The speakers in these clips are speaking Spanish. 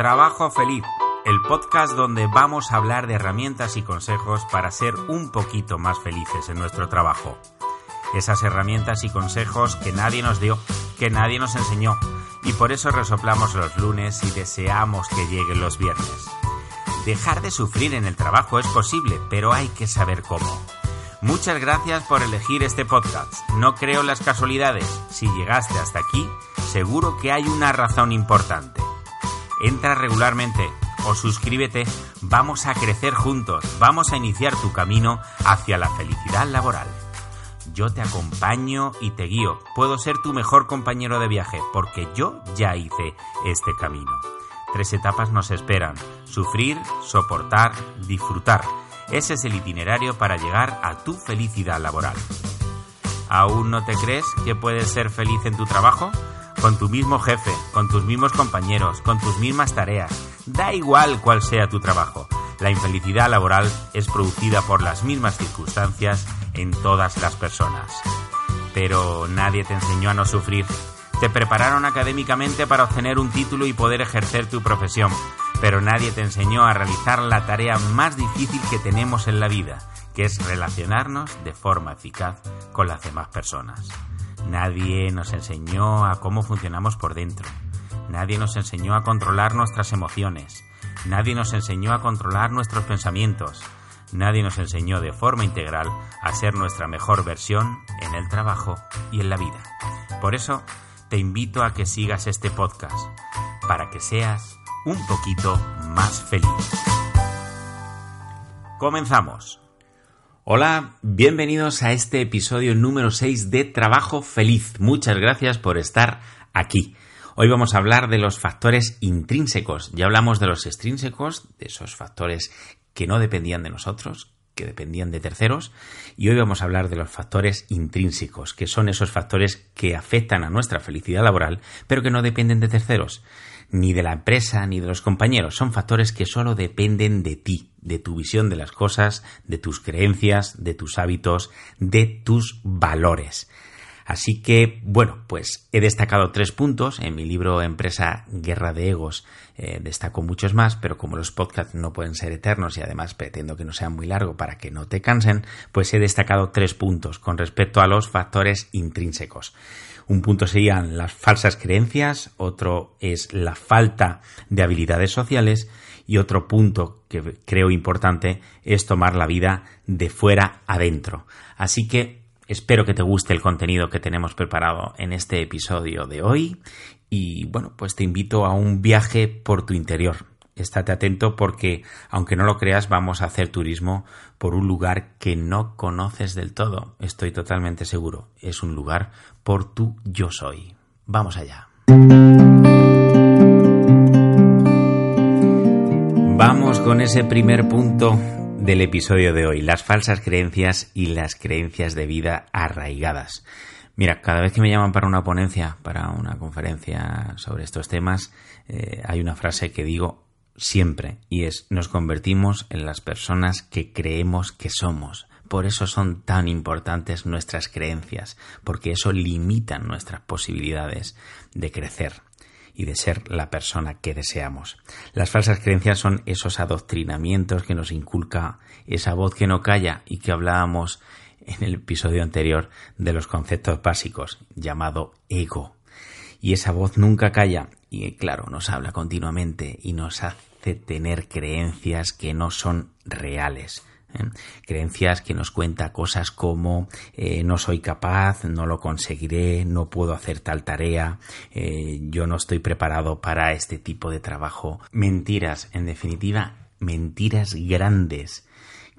Trabajo feliz, el podcast donde vamos a hablar de herramientas y consejos para ser un poquito más felices en nuestro trabajo. Esas herramientas y consejos que nadie nos dio, que nadie nos enseñó, y por eso resoplamos los lunes y deseamos que lleguen los viernes. Dejar de sufrir en el trabajo es posible, pero hay que saber cómo. Muchas gracias por elegir este podcast. No creo en las casualidades. Si llegaste hasta aquí, seguro que hay una razón importante. Entra regularmente o suscríbete. Vamos a crecer juntos. Vamos a iniciar tu camino hacia la felicidad laboral. Yo te acompaño y te guío. Puedo ser tu mejor compañero de viaje porque yo ya hice este camino. Tres etapas nos esperan. Sufrir, soportar, disfrutar. Ese es el itinerario para llegar a tu felicidad laboral. ¿Aún no te crees que puedes ser feliz en tu trabajo? Con tu mismo jefe, con tus mismos compañeros, con tus mismas tareas. Da igual cuál sea tu trabajo. La infelicidad laboral es producida por las mismas circunstancias en todas las personas. Pero nadie te enseñó a no sufrir. Te prepararon académicamente para obtener un título y poder ejercer tu profesión, pero nadie te enseñó a realizar la tarea más difícil que tenemos en la vida, que es relacionarnos de forma eficaz con las demás personas. Nadie nos enseñó a cómo funcionamos por dentro. Nadie nos enseñó a controlar nuestras emociones. Nadie nos enseñó a controlar nuestros pensamientos. Nadie nos enseñó de forma integral a ser nuestra mejor versión en el trabajo y en la vida. Por eso, te invito a que sigas este podcast, para que seas un poquito más feliz. Comenzamos. Hola, bienvenidos a este episodio número 6 de Trabajo Feliz. Muchas gracias por estar aquí. Hoy vamos a hablar de los factores intrínsecos. Ya hablamos de los extrínsecos, de esos factores que no dependían de nosotros, que dependían de terceros, y hoy vamos a hablar de los factores intrínsecos, que son esos factores que afectan a nuestra felicidad laboral, pero que no dependen de terceros, ni de la empresa, ni de los compañeros, son factores que solo dependen de ti, de tu visión de las cosas, de tus creencias, de tus hábitos, de tus valores. Así que, bueno, pues he destacado tres puntos. En mi libro Empresa Guerra de Egos eh, destaco muchos más, pero como los podcasts no pueden ser eternos y además pretendo que no sean muy largos para que no te cansen, pues he destacado tres puntos con respecto a los factores intrínsecos. Un punto serían las falsas creencias, otro es la falta de habilidades sociales y otro punto que creo importante es tomar la vida de fuera adentro. Así que Espero que te guste el contenido que tenemos preparado en este episodio de hoy y bueno, pues te invito a un viaje por tu interior. Estate atento porque, aunque no lo creas, vamos a hacer turismo por un lugar que no conoces del todo. Estoy totalmente seguro. Es un lugar por tu yo soy. Vamos allá. Vamos con ese primer punto del episodio de hoy, las falsas creencias y las creencias de vida arraigadas. Mira, cada vez que me llaman para una ponencia, para una conferencia sobre estos temas, eh, hay una frase que digo siempre y es nos convertimos en las personas que creemos que somos. Por eso son tan importantes nuestras creencias, porque eso limita nuestras posibilidades de crecer y de ser la persona que deseamos. Las falsas creencias son esos adoctrinamientos que nos inculca esa voz que no calla y que hablábamos en el episodio anterior de los conceptos básicos, llamado ego. Y esa voz nunca calla y, claro, nos habla continuamente y nos hace tener creencias que no son reales. ¿Eh? Creencias que nos cuenta cosas como eh, no soy capaz, no lo conseguiré, no puedo hacer tal tarea, eh, yo no estoy preparado para este tipo de trabajo. Mentiras, en definitiva, mentiras grandes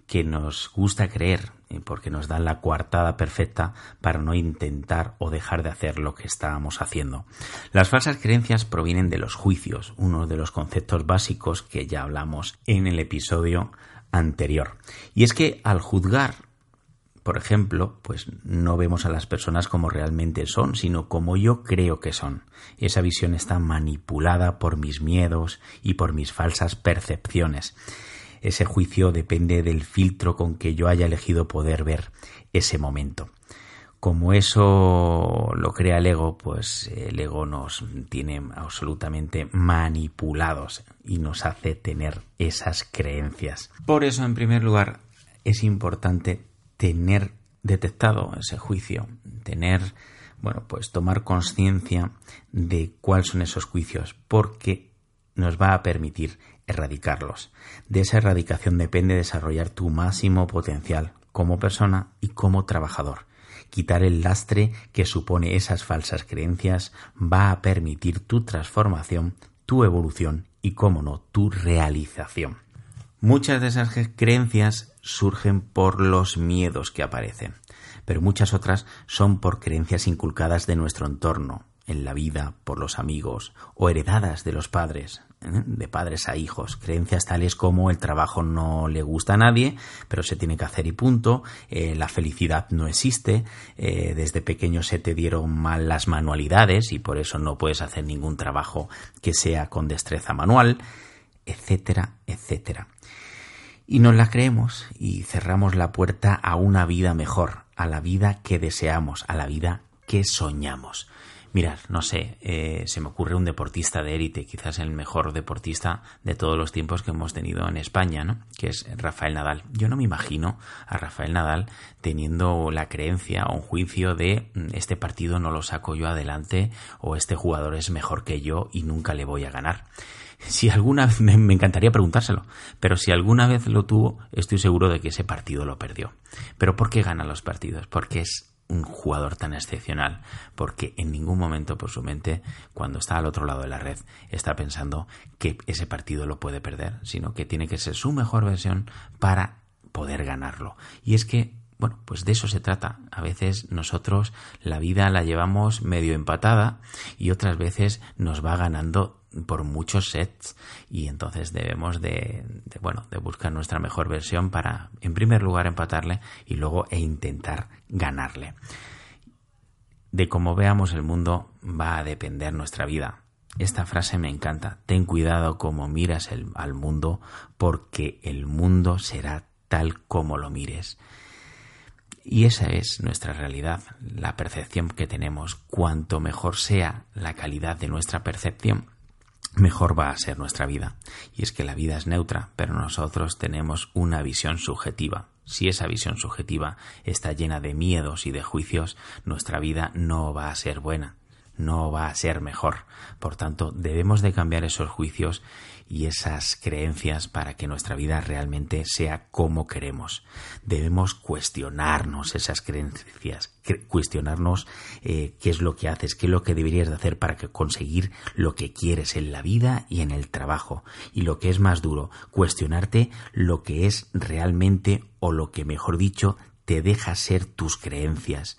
que nos gusta creer, porque nos dan la coartada perfecta para no intentar o dejar de hacer lo que estábamos haciendo. Las falsas creencias provienen de los juicios, uno de los conceptos básicos que ya hablamos en el episodio anterior. Y es que al juzgar por ejemplo, pues no vemos a las personas como realmente son, sino como yo creo que son. Esa visión está manipulada por mis miedos y por mis falsas percepciones. Ese juicio depende del filtro con que yo haya elegido poder ver ese momento. Como eso lo crea el ego, pues el ego nos tiene absolutamente manipulados y nos hace tener esas creencias. Por eso, en primer lugar, es importante tener detectado ese juicio, tener, bueno, pues tomar conciencia de cuáles son esos juicios, porque nos va a permitir erradicarlos. De esa erradicación depende desarrollar tu máximo potencial como persona y como trabajador. Quitar el lastre que supone esas falsas creencias va a permitir tu transformación, tu evolución y, como no, tu realización. Muchas de esas creencias surgen por los miedos que aparecen, pero muchas otras son por creencias inculcadas de nuestro entorno, en la vida, por los amigos, o heredadas de los padres, ¿eh? de padres a hijos, creencias tales como el trabajo no le gusta a nadie, pero se tiene que hacer y punto, eh, la felicidad no existe, eh, desde pequeño se te dieron mal las manualidades y por eso no puedes hacer ningún trabajo que sea con destreza manual, etcétera, etcétera. Y nos la creemos y cerramos la puerta a una vida mejor, a la vida que deseamos, a la vida que soñamos. Mirad, no sé, eh, se me ocurre un deportista de élite, quizás el mejor deportista de todos los tiempos que hemos tenido en España, ¿no? Que es Rafael Nadal. Yo no me imagino a Rafael Nadal teniendo la creencia o un juicio de mm, este partido no lo saco yo adelante o este jugador es mejor que yo y nunca le voy a ganar. Si alguna vez me, encantaría preguntárselo, pero si alguna vez lo tuvo, estoy seguro de que ese partido lo perdió. Pero ¿por qué gana los partidos? Porque es un jugador tan excepcional, porque en ningún momento por su mente, cuando está al otro lado de la red, está pensando que ese partido lo puede perder, sino que tiene que ser su mejor versión para poder ganarlo. Y es que bueno, pues de eso se trata. A veces nosotros la vida la llevamos medio empatada y otras veces nos va ganando por muchos sets y entonces debemos de, bueno de buscar nuestra mejor versión para en primer lugar empatarle y luego e intentar ganarle. De cómo veamos el mundo va a depender nuestra vida. Esta frase me encanta. Ten cuidado como miras al mundo porque el mundo será tal como lo mires. Y esa es nuestra realidad, la percepción que tenemos. Cuanto mejor sea la calidad de nuestra percepción, mejor va a ser nuestra vida. Y es que la vida es neutra, pero nosotros tenemos una visión subjetiva. Si esa visión subjetiva está llena de miedos y de juicios, nuestra vida no va a ser buena, no va a ser mejor. Por tanto, debemos de cambiar esos juicios y esas creencias para que nuestra vida realmente sea como queremos. Debemos cuestionarnos esas creencias, cuestionarnos eh, qué es lo que haces, qué es lo que deberías de hacer para conseguir lo que quieres en la vida y en el trabajo. Y lo que es más duro, cuestionarte lo que es realmente o lo que, mejor dicho, te deja ser tus creencias.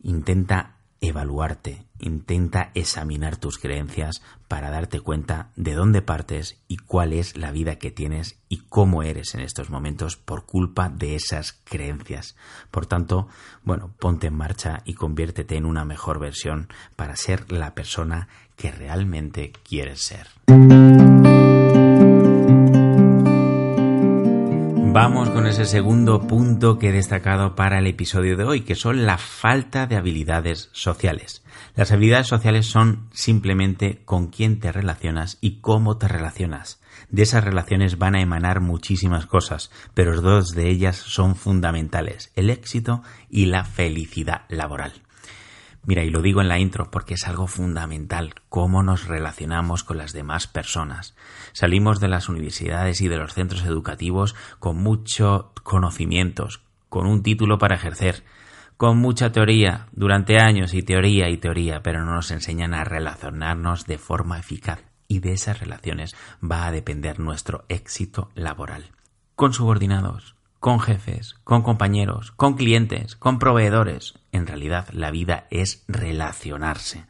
Intenta evaluarte, intenta examinar tus creencias para darte cuenta de dónde partes y cuál es la vida que tienes y cómo eres en estos momentos por culpa de esas creencias. Por tanto, bueno, ponte en marcha y conviértete en una mejor versión para ser la persona que realmente quieres ser. Vamos con ese segundo punto que he destacado para el episodio de hoy, que son la falta de habilidades sociales. Las habilidades sociales son simplemente con quién te relacionas y cómo te relacionas. De esas relaciones van a emanar muchísimas cosas, pero dos de ellas son fundamentales, el éxito y la felicidad laboral. Mira, y lo digo en la intro porque es algo fundamental, cómo nos relacionamos con las demás personas. Salimos de las universidades y de los centros educativos con muchos conocimientos, con un título para ejercer, con mucha teoría, durante años y teoría y teoría, pero no nos enseñan a relacionarnos de forma eficaz. Y de esas relaciones va a depender nuestro éxito laboral. Con subordinados, con jefes, con compañeros, con clientes, con proveedores. En realidad la vida es relacionarse.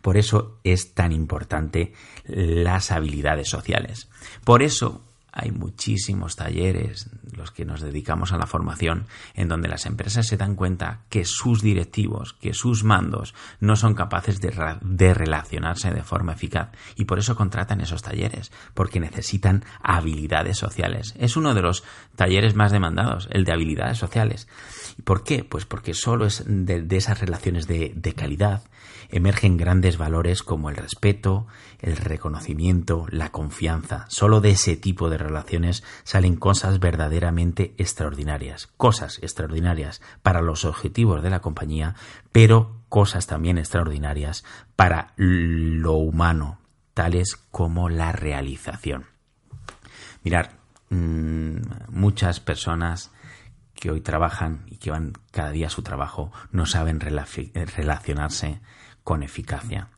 Por eso es tan importante las habilidades sociales. Por eso hay muchísimos talleres, los que nos dedicamos a la formación, en donde las empresas se dan cuenta que sus directivos, que sus mandos no son capaces de, de, relacionarse de forma eficaz y por eso contratan esos talleres, porque necesitan habilidades sociales. Es uno de los talleres más demandados, el de habilidades sociales. ¿Y por qué? Pues porque solo es de, de esas relaciones de, de calidad emergen grandes valores como el respeto, el reconocimiento, la confianza. Solo de ese tipo de relaciones salen cosas verdaderamente extraordinarias, cosas extraordinarias para los objetivos de la compañía, pero cosas también extraordinarias para lo humano, tales como la realización. Mirar, mmm, muchas personas que hoy trabajan y que van cada día a su trabajo no saben relacionarse con eficacia.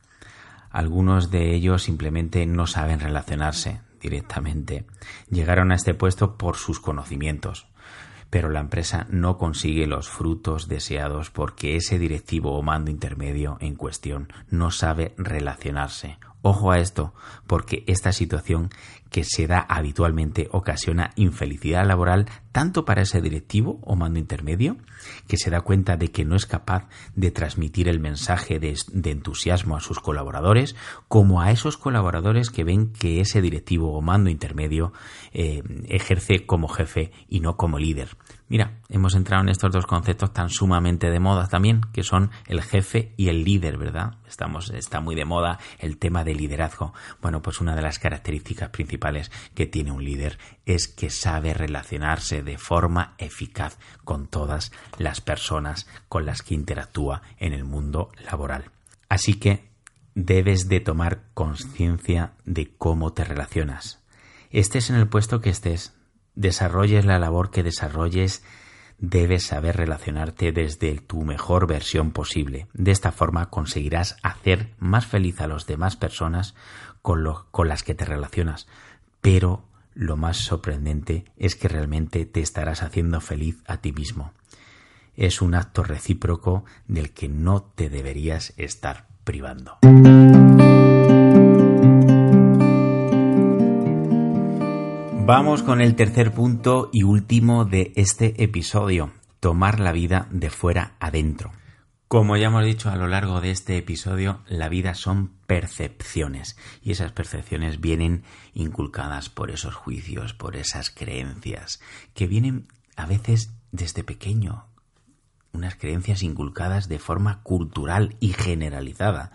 Algunos de ellos simplemente no saben relacionarse directamente. Llegaron a este puesto por sus conocimientos, pero la empresa no consigue los frutos deseados porque ese directivo o mando intermedio en cuestión no sabe relacionarse Ojo a esto, porque esta situación que se da habitualmente ocasiona infelicidad laboral tanto para ese directivo o mando intermedio, que se da cuenta de que no es capaz de transmitir el mensaje de, entusiasmo a sus colaboradores, como a esos colaboradores que ven que ese directivo o mando intermedio eh, ejerce como jefe y no como líder. Mira, hemos entrado en estos dos conceptos tan sumamente de moda también, que son el jefe y el líder, ¿verdad? Estamos, está muy de moda el tema del liderazgo. Bueno, pues una de las características principales que tiene un líder es que sabe relacionarse de forma eficaz con todas las personas con las que interactúa en el mundo laboral. Así que debes de tomar conciencia de cómo te relacionas. Estés en el puesto que estés, desarrolles la labor que desarrolles, debes saber relacionarte desde tu mejor versión posible. De esta forma conseguirás hacer más feliz a las demás personas con, con las que te relacionas. Pero lo más sorprendente es que realmente te estarás haciendo feliz a ti mismo. Es un acto recíproco del que no te deberías estar privando. Vamos con el tercer punto y último de este episodio, tomar la vida de fuera adentro. Como ya hemos dicho a lo largo de este episodio, la vida son percepciones y esas percepciones vienen inculcadas por esos juicios, por esas creencias, que vienen a veces desde pequeño, unas creencias inculcadas de forma cultural y generalizada.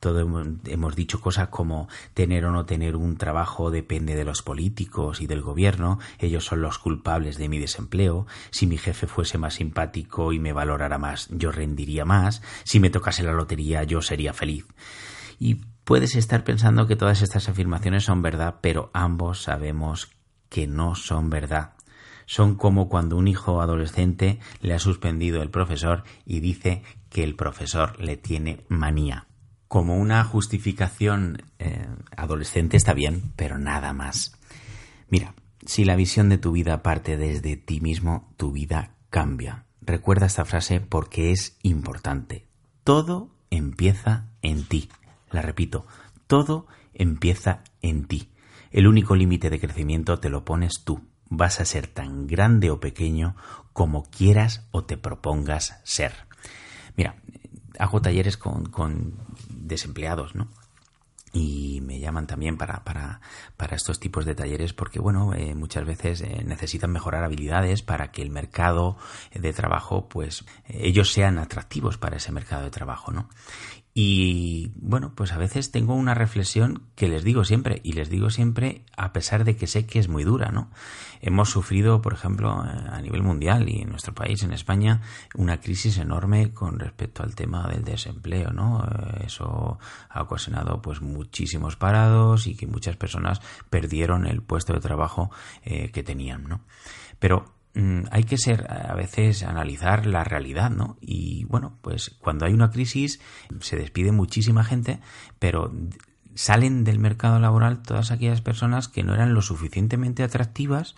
Todo hemos, dicho cosas como tener o no tener un trabajo depende de los políticos y del gobierno, ellos son los culpables de mi desempleo, si mi jefe fuese más simpático y me valorara más, yo rendiría más, si me tocase la lotería yo sería feliz. Y puedes estar pensando que todas estas afirmaciones son verdad, pero ambos sabemos que no son verdad son como cuando un hijo adolescente le ha suspendido el profesor y dice que el profesor le tiene manía. Como una justificación eh, adolescente está bien, pero nada más. Mira, si la visión de tu vida parte desde ti mismo, tu vida cambia. Recuerda esta frase porque es importante. Todo empieza en ti. La repito, todo empieza en ti. El único límite de crecimiento te lo pones tú vas a ser tan grande o pequeño como quieras o te propongas ser. Mira, hago talleres con, con desempleados, ¿no? y me llaman también para, para, para, estos tipos de talleres porque, bueno, eh, muchas veces eh, necesitan mejorar habilidades para que el mercado de trabajo, pues, ellos sean atractivos para ese mercado de trabajo, ¿no? Y bueno, pues a veces tengo una reflexión que les digo siempre, y les digo siempre a pesar de que sé que es muy dura, ¿no? Hemos sufrido, por ejemplo, a nivel mundial y en nuestro país, en España, una crisis enorme con respecto al tema del desempleo, ¿no? Eso ha ocasionado pues muchísimos parados y que muchas personas perdieron el puesto de trabajo eh, que tenían, ¿no? Pero hay que ser a veces analizar la realidad, ¿no? Y bueno, pues cuando hay una crisis se despide muchísima gente, pero salen del mercado laboral todas aquellas personas que no eran lo suficientemente atractivas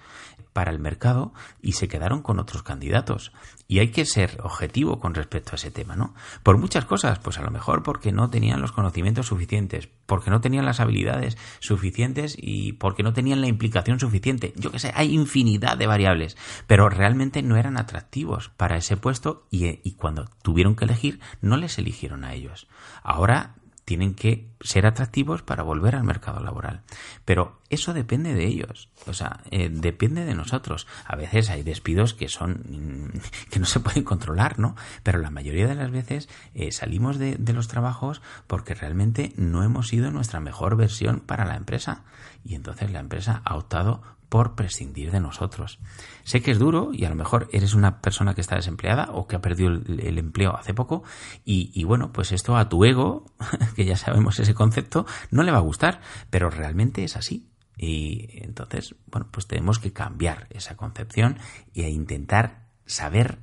para el mercado y se quedaron con otros candidatos. Y hay que ser objetivo con respecto a ese tema, ¿no? Por muchas cosas, pues a lo mejor porque no tenían los conocimientos suficientes, porque no tenían las habilidades suficientes y porque no tenían la implicación suficiente. Yo qué sé, hay infinidad de variables, pero realmente no eran atractivos para ese puesto y, y cuando tuvieron que elegir, no les eligieron a ellos. Ahora tienen que ser atractivos para volver al mercado laboral. Pero eso depende de ellos, o sea, eh, depende de nosotros. A veces hay despidos que son que no se pueden controlar, ¿no? Pero la mayoría de las veces eh, salimos de, de los trabajos porque realmente no hemos sido nuestra mejor versión para la empresa y entonces la empresa ha optado por prescindir de nosotros. Sé que es duro y a lo mejor eres una persona que está desempleada o que ha perdido el, empleo hace poco y, bueno, pues esto a tu ego, que ya sabemos ese concepto, no le va a gustar, pero realmente es así. Y entonces, bueno, pues tenemos que cambiar esa concepción e intentar saber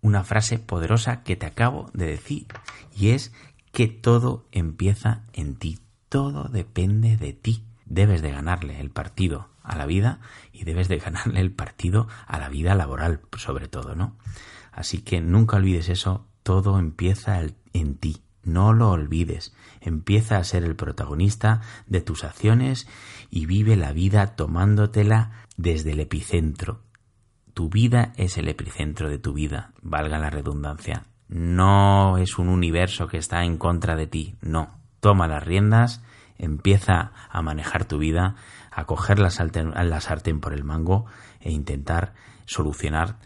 una frase poderosa que te acabo de decir y es que todo empieza en ti, todo depende de ti. Debes de ganarle el partido a la vida y debes de ganarle el partido a la vida laboral, sobre todo, ¿no? Así que nunca olvides eso, todo empieza en ti, no lo olvides, empieza a ser el protagonista de tus acciones y vive la vida tomándotela desde el epicentro. Tu vida es el epicentro de tu vida, valga la redundancia. No es un universo que está en contra de ti, no. Toma las riendas, empieza a manejar tu vida, a coger la sartén, por el mango e intentar solucionar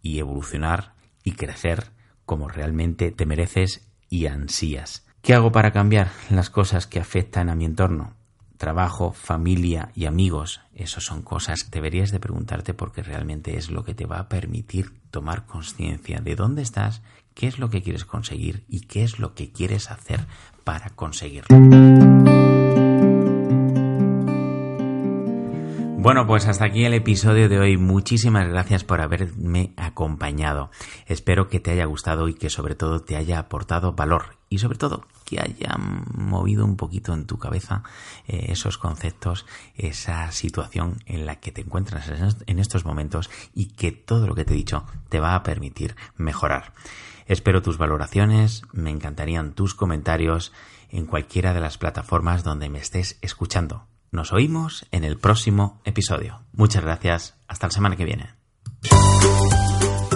y evolucionar y crecer como realmente te mereces y ansías. ¿Qué hago para cambiar las cosas que afectan a mi entorno? Trabajo, familia y amigos. Esas son cosas que deberías de preguntarte porque realmente es lo que te va a permitir tomar conciencia de dónde estás, qué es lo que quieres conseguir y qué es lo que quieres hacer para conseguirlo. Bueno, pues hasta aquí el episodio de hoy. Muchísimas gracias por haberme acompañado. Espero que te haya gustado y que sobre todo te haya aportado valor y sobre todo que haya movido un poquito en tu cabeza eh, esos conceptos, esa situación en la que te encuentras en estos momentos y que todo lo que te he dicho te va a permitir mejorar. Espero tus valoraciones, me encantarían tus comentarios en cualquiera de las plataformas donde me estés escuchando. Nos oímos en el próximo episodio. Muchas gracias. Hasta la semana que viene.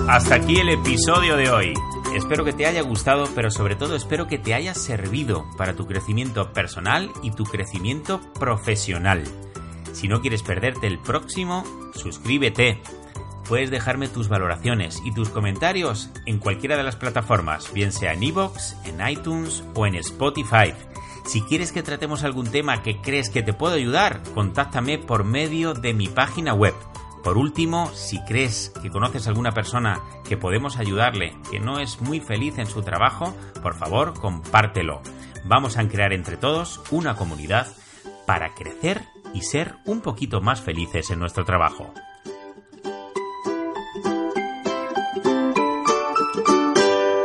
Hasta aquí el episodio de hoy. Espero que te haya gustado, pero sobre todo espero que te haya servido para tu crecimiento personal y tu crecimiento profesional. Si no quieres perderte el próximo, suscríbete. Puedes dejarme tus valoraciones y tus comentarios en cualquiera de las plataformas, bien sea en iVoox, en iTunes o en Spotify. Si quieres que tratemos algún tema que crees que te puedo ayudar, contáctame por medio de mi página web. Por último, si crees que conoces a alguna persona que podemos ayudarle, que no es muy feliz en su trabajo, por favor, compártelo. Vamos a crear entre todos una comunidad para crecer y ser un poquito más felices en nuestro trabajo.